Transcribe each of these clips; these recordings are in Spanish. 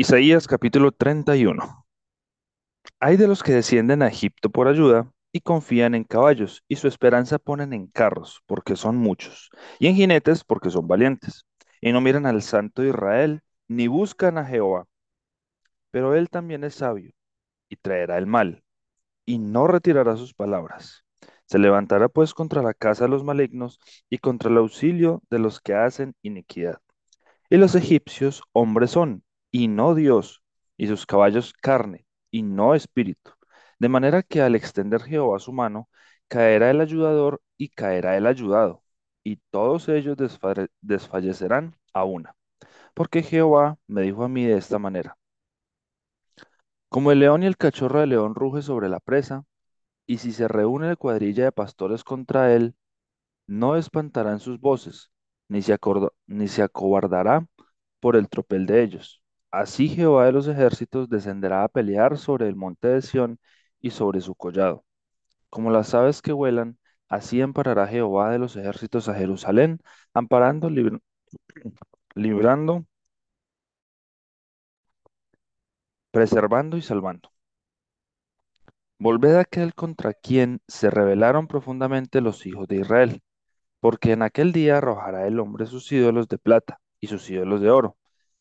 Isaías capítulo 31. Hay de los que descienden a Egipto por ayuda y confían en caballos, y su esperanza ponen en carros, porque son muchos, y en jinetes, porque son valientes. Y no miran al Santo Israel, ni buscan a Jehová. Pero él también es sabio, y traerá el mal, y no retirará sus palabras. Se levantará pues contra la casa de los malignos, y contra el auxilio de los que hacen iniquidad. Y los egipcios hombres son, y no Dios, y sus caballos carne, y no espíritu. De manera que al extender Jehová su mano, caerá el ayudador y caerá el ayudado, y todos ellos desfallecerán a una. Porque Jehová me dijo a mí de esta manera, como el león y el cachorro de león ruge sobre la presa, y si se reúne la cuadrilla de pastores contra él, no espantarán sus voces, ni se ni se acobardará por el tropel de ellos. Así Jehová de los ejércitos descenderá a pelear sobre el monte de Sión y sobre su collado. Como las aves que vuelan, así amparará Jehová de los ejércitos a Jerusalén, amparando, libr- librando, preservando y salvando. Volved a aquel contra quien se rebelaron profundamente los hijos de Israel, porque en aquel día arrojará el hombre sus ídolos de plata y sus ídolos de oro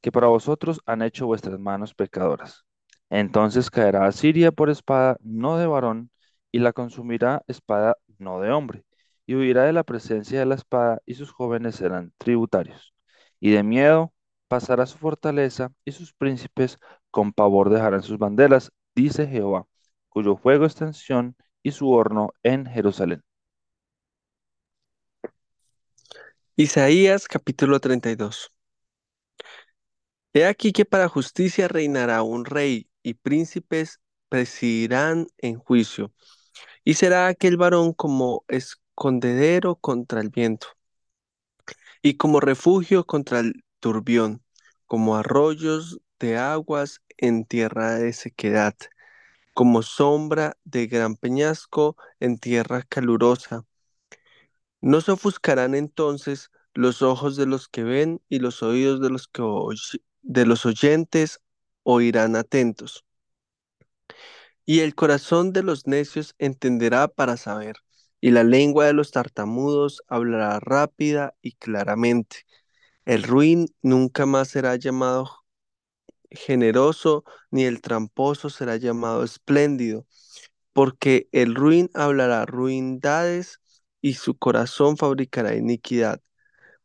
que para vosotros han hecho vuestras manos pecadoras. Entonces caerá Asiria por espada no de varón, y la consumirá espada no de hombre, y huirá de la presencia de la espada, y sus jóvenes serán tributarios. Y de miedo pasará su fortaleza, y sus príncipes con pavor dejarán sus banderas, dice Jehová, cuyo fuego es tensión y su horno en Jerusalén. Isaías capítulo 32. He aquí que para justicia reinará un rey y príncipes presidirán en juicio. Y será aquel varón como escondedero contra el viento y como refugio contra el turbión, como arroyos de aguas en tierra de sequedad, como sombra de gran peñasco en tierra calurosa. No se ofuscarán entonces los ojos de los que ven y los oídos de los que oy- de los oyentes oirán atentos. Y el corazón de los necios entenderá para saber, y la lengua de los tartamudos hablará rápida y claramente. El ruin nunca más será llamado generoso, ni el tramposo será llamado espléndido, porque el ruin hablará ruindades y su corazón fabricará iniquidad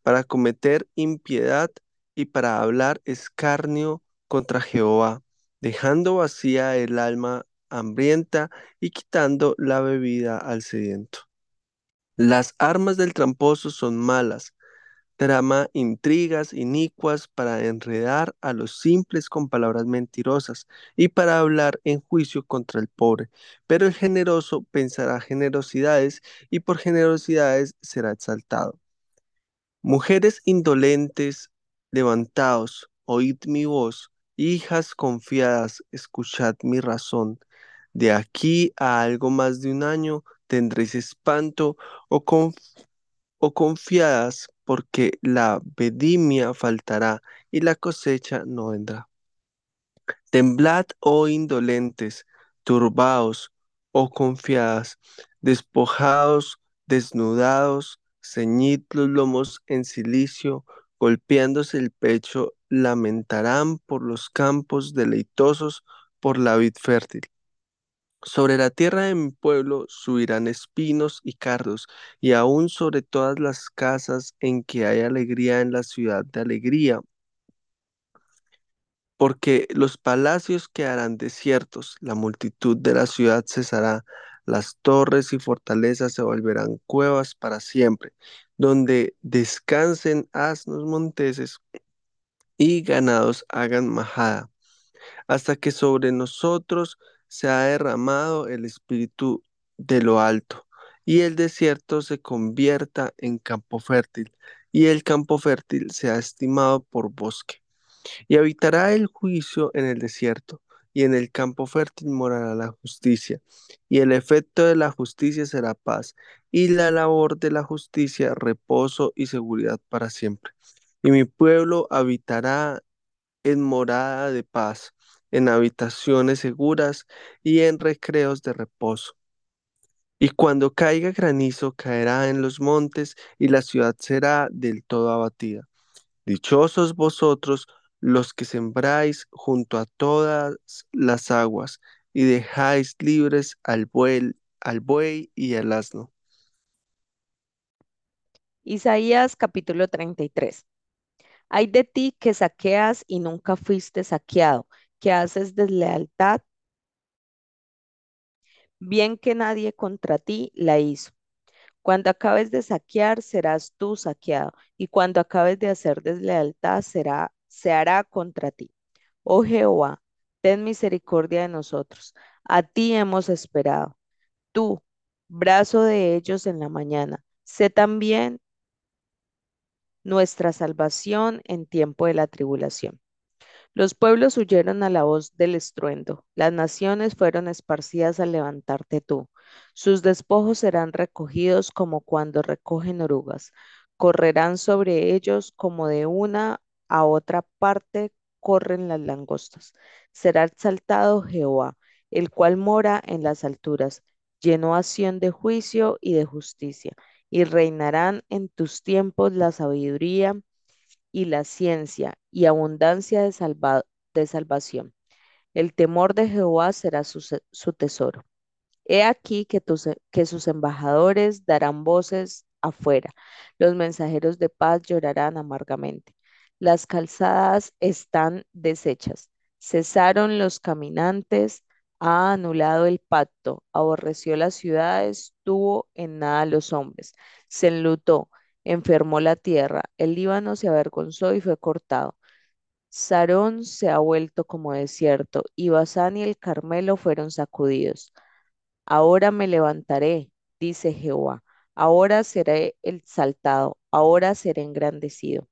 para cometer impiedad y para hablar escarnio contra Jehová, dejando vacía el alma hambrienta y quitando la bebida al sediento. Las armas del tramposo son malas, trama intrigas inicuas para enredar a los simples con palabras mentirosas y para hablar en juicio contra el pobre. Pero el generoso pensará generosidades y por generosidades será exaltado. Mujeres indolentes, levantaos, oíd mi voz, hijas confiadas, escuchad mi razón. De aquí a algo más de un año tendréis espanto o, o confiadas, porque la vendimia faltará y la cosecha no vendrá. Temblad, oh indolentes, turbaos, oh confiadas, despojados, desnudados, ceñid los lomos en cilicio, golpeándose el pecho, lamentarán por los campos deleitosos, por la vid fértil. Sobre la tierra de mi pueblo subirán espinos y cardos, y aún sobre todas las casas en que hay alegría en la ciudad de alegría porque los palacios quedarán desiertos, la multitud de la ciudad cesará, las torres y fortalezas se volverán cuevas para siempre, donde descansen asnos monteses y ganados hagan majada, hasta que sobre nosotros se ha derramado el espíritu de lo alto, y el desierto se convierta en campo fértil, y el campo fértil sea estimado por bosque. Y habitará el juicio en el desierto, y en el campo fértil morará la justicia. Y el efecto de la justicia será paz, y la labor de la justicia reposo y seguridad para siempre. Y mi pueblo habitará en morada de paz, en habitaciones seguras y en recreos de reposo. Y cuando caiga granizo, caerá en los montes y la ciudad será del todo abatida. Dichosos vosotros los que sembráis junto a todas las aguas y dejáis libres al buey, al buey y al asno. Isaías capítulo 33. Hay de ti que saqueas y nunca fuiste saqueado, que haces deslealtad, bien que nadie contra ti la hizo. Cuando acabes de saquear, serás tú saqueado, y cuando acabes de hacer deslealtad, será, se hará contra ti. Oh Jehová, ten misericordia de nosotros. A ti hemos esperado. Tú, brazo de ellos en la mañana, sé también nuestra salvación en tiempo de la tribulación. Los pueblos huyeron a la voz del estruendo, las naciones fueron esparcidas al levantarte tú. Sus despojos serán recogidos como cuando recogen orugas, correrán sobre ellos como de una a otra parte corren las langostas. Será exaltado Jehová, el cual mora en las alturas, llenó acción de juicio y de justicia, y reinarán en tus tiempos la sabiduría y la ciencia y abundancia de, de salvación. El temor de Jehová será su, su tesoro. He aquí que, tus- que sus embajadores darán voces afuera, los mensajeros de paz llorarán amargamente. Las calzadas están deshechas, cesaron los caminantes, ha anulado el pacto, aborreció las ciudades, tuvo en nada los hombres, se enlutó, enfermó la tierra, el Líbano se avergonzó y fue cortado. Sarón se ha vuelto como desierto, y Basán y el Carmelo fueron sacudidos. Ahora me levantaré, dice Jehová. Ahora seré exaltado, ahora seré engrandecido.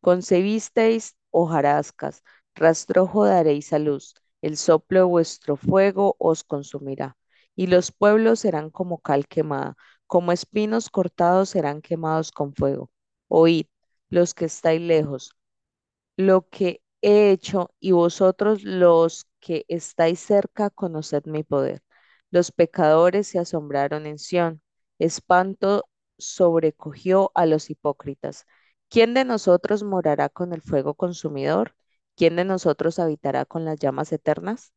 Concebisteis hojarascas, rastrojo daréis a luz, el soplo de vuestro fuego os consumirá. Y los pueblos serán como cal quemada, como espinos cortados serán quemados con fuego. Oíd, los que estáis lejos, lo que he hecho, y vosotros los que estáis cerca, conoced mi poder. Los pecadores se asombraron en Sión, espanto sobrecogió a los hipócritas. ¿Quién de nosotros morará con el fuego consumidor? ¿Quién de nosotros habitará con las llamas eternas?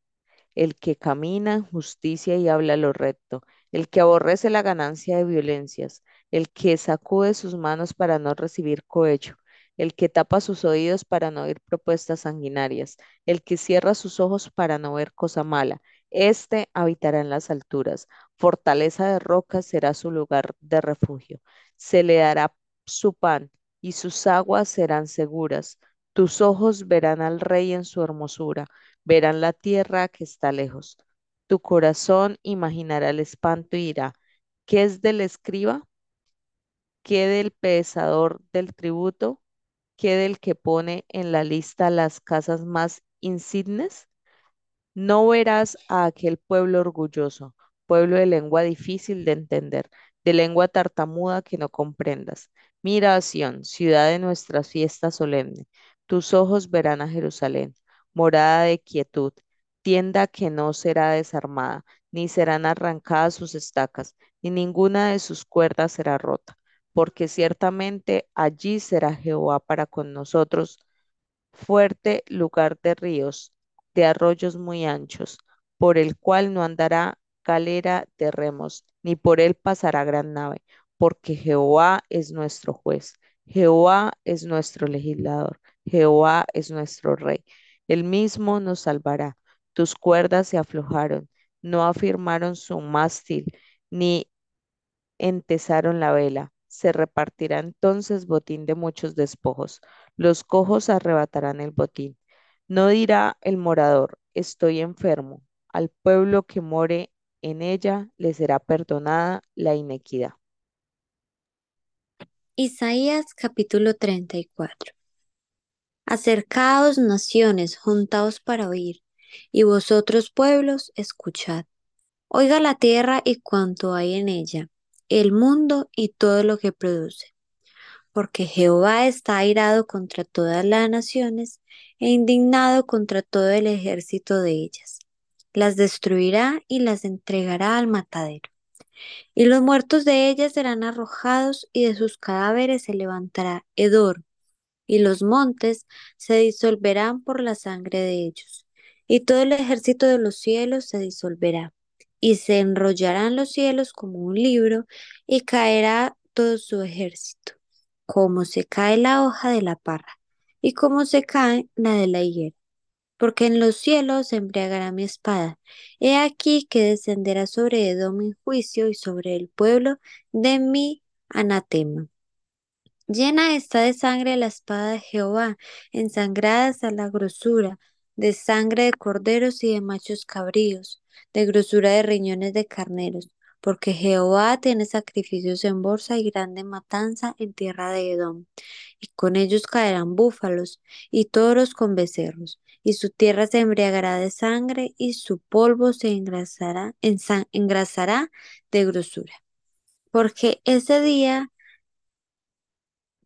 el que camina en justicia y habla lo recto, el que aborrece la ganancia de violencias, el que sacude sus manos para no recibir cohecho, el que tapa sus oídos para no oír propuestas sanguinarias, el que cierra sus ojos para no ver cosa mala. Este habitará en las alturas, fortaleza de rocas será su lugar de refugio. Se le dará su pan y sus aguas serán seguras. Tus ojos verán al rey en su hermosura verán la tierra que está lejos. Tu corazón imaginará el espanto y dirá, ¿qué es del escriba? ¿Qué del pesador del tributo? ¿Qué del que pone en la lista las casas más insignes? No verás a aquel pueblo orgulloso, pueblo de lengua difícil de entender, de lengua tartamuda que no comprendas. Mira a Sión, ciudad de nuestra fiesta solemne. Tus ojos verán a Jerusalén, morada de quietud, tienda que no será desarmada, ni serán arrancadas sus estacas, ni ninguna de sus cuerdas será rota, porque ciertamente allí será Jehová para con nosotros fuerte lugar de ríos, de arroyos muy anchos, por el cual no andará galera de remos, ni por él pasará gran nave, porque Jehová es nuestro juez, Jehová es nuestro legislador, Jehová es nuestro rey. Él mismo nos salvará. Tus cuerdas se aflojaron, no afirmaron su mástil, ni entesaron la vela. Se repartirá entonces botín de muchos despojos. Los cojos arrebatarán el botín. No dirá el morador, estoy enfermo. Al pueblo que more en ella le será perdonada la inequidad. Isaías capítulo 34. Acercaos naciones, juntaos para oír, y vosotros pueblos, escuchad. Oiga la tierra y cuanto hay en ella, el mundo y todo lo que produce. porque Jehová está airado contra todas las naciones e indignado contra todo el ejército de ellas. Las destruirá y las entregará al matadero. Y los muertos de ellas serán arrojados y de sus cadáveres se levantará hedor, y los montes se disolverán por la sangre de ellos, y todo el ejército de los cielos se disolverá, y se enrollarán los cielos como un libro, y caerá todo su ejército, como se cae la hoja de la parra, y como se cae la de la higuera. Porque en los cielos embriagará mi espada. He aquí que descenderá sobre Edom mi juicio y sobre el pueblo de mi anatema. Llena está de sangre la espada de Jehová, ensangrada hasta la grosura, de sangre de corderos y de machos cabríos, de grosura de riñones de carneros, porque Jehová tiene sacrificios en bolsa y grande matanza en tierra de Edom. Y con ellos caerán búfalos y toros con becerros, y su tierra se embriagará de sangre, y su polvo se engrasará, engrasará de grosura. Porque ese día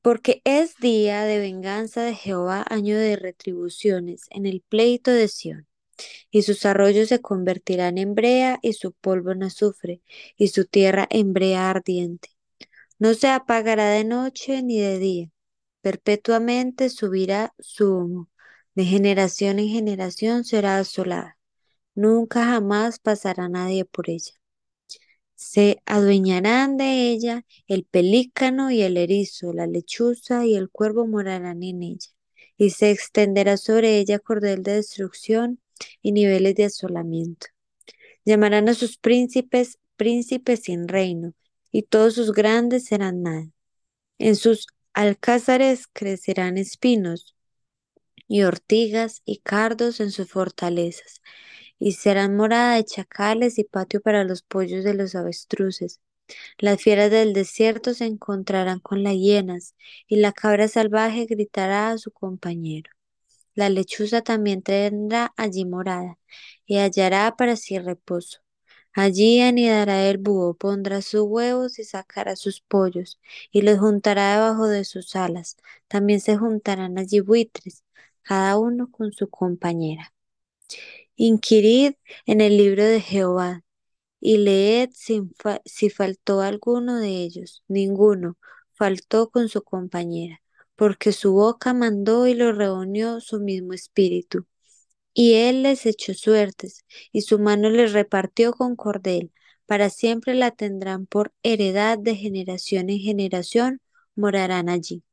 porque es día de venganza de Jehová, año de retribuciones en el pleito de Sión. Y sus arroyos se convertirán en brea y su polvo en azufre y su tierra en brea ardiente. No se apagará de noche ni de día, perpetuamente subirá su humo. De generación en generación será asolada. Nunca jamás pasará nadie por ella. Se adueñarán de ella el pelícano y el erizo, la lechuza y el cuervo morarán en ella, y se extenderá sobre ella cordel de destrucción y niveles de asolamiento. Llamarán a sus príncipes príncipes sin reino, y todos sus grandes serán nada. En sus alcázares crecerán espinos y ortigas y cardos en sus fortalezas, y serán morada de chacales y patio para los pollos de los avestruces. Las fieras del desierto se encontrarán con las hienas, y la cabra salvaje gritará a su compañero. La lechuza también tendrá allí morada, y hallará para sí reposo. Allí anidará el búho, pondrá sus huevos y sacará sus pollos, y los juntará debajo de sus alas. También se juntarán allí buitres, cada uno con su compañera. Inquirid en el libro de Jehová y leed si, faltó alguno de ellos. Ninguno faltó con su compañera, porque su boca mandó y lo reunió su mismo espíritu. Y él les echó suertes, y su mano les repartió con cordel. Para siempre la tendrán por heredad de generación en generación, morarán allí.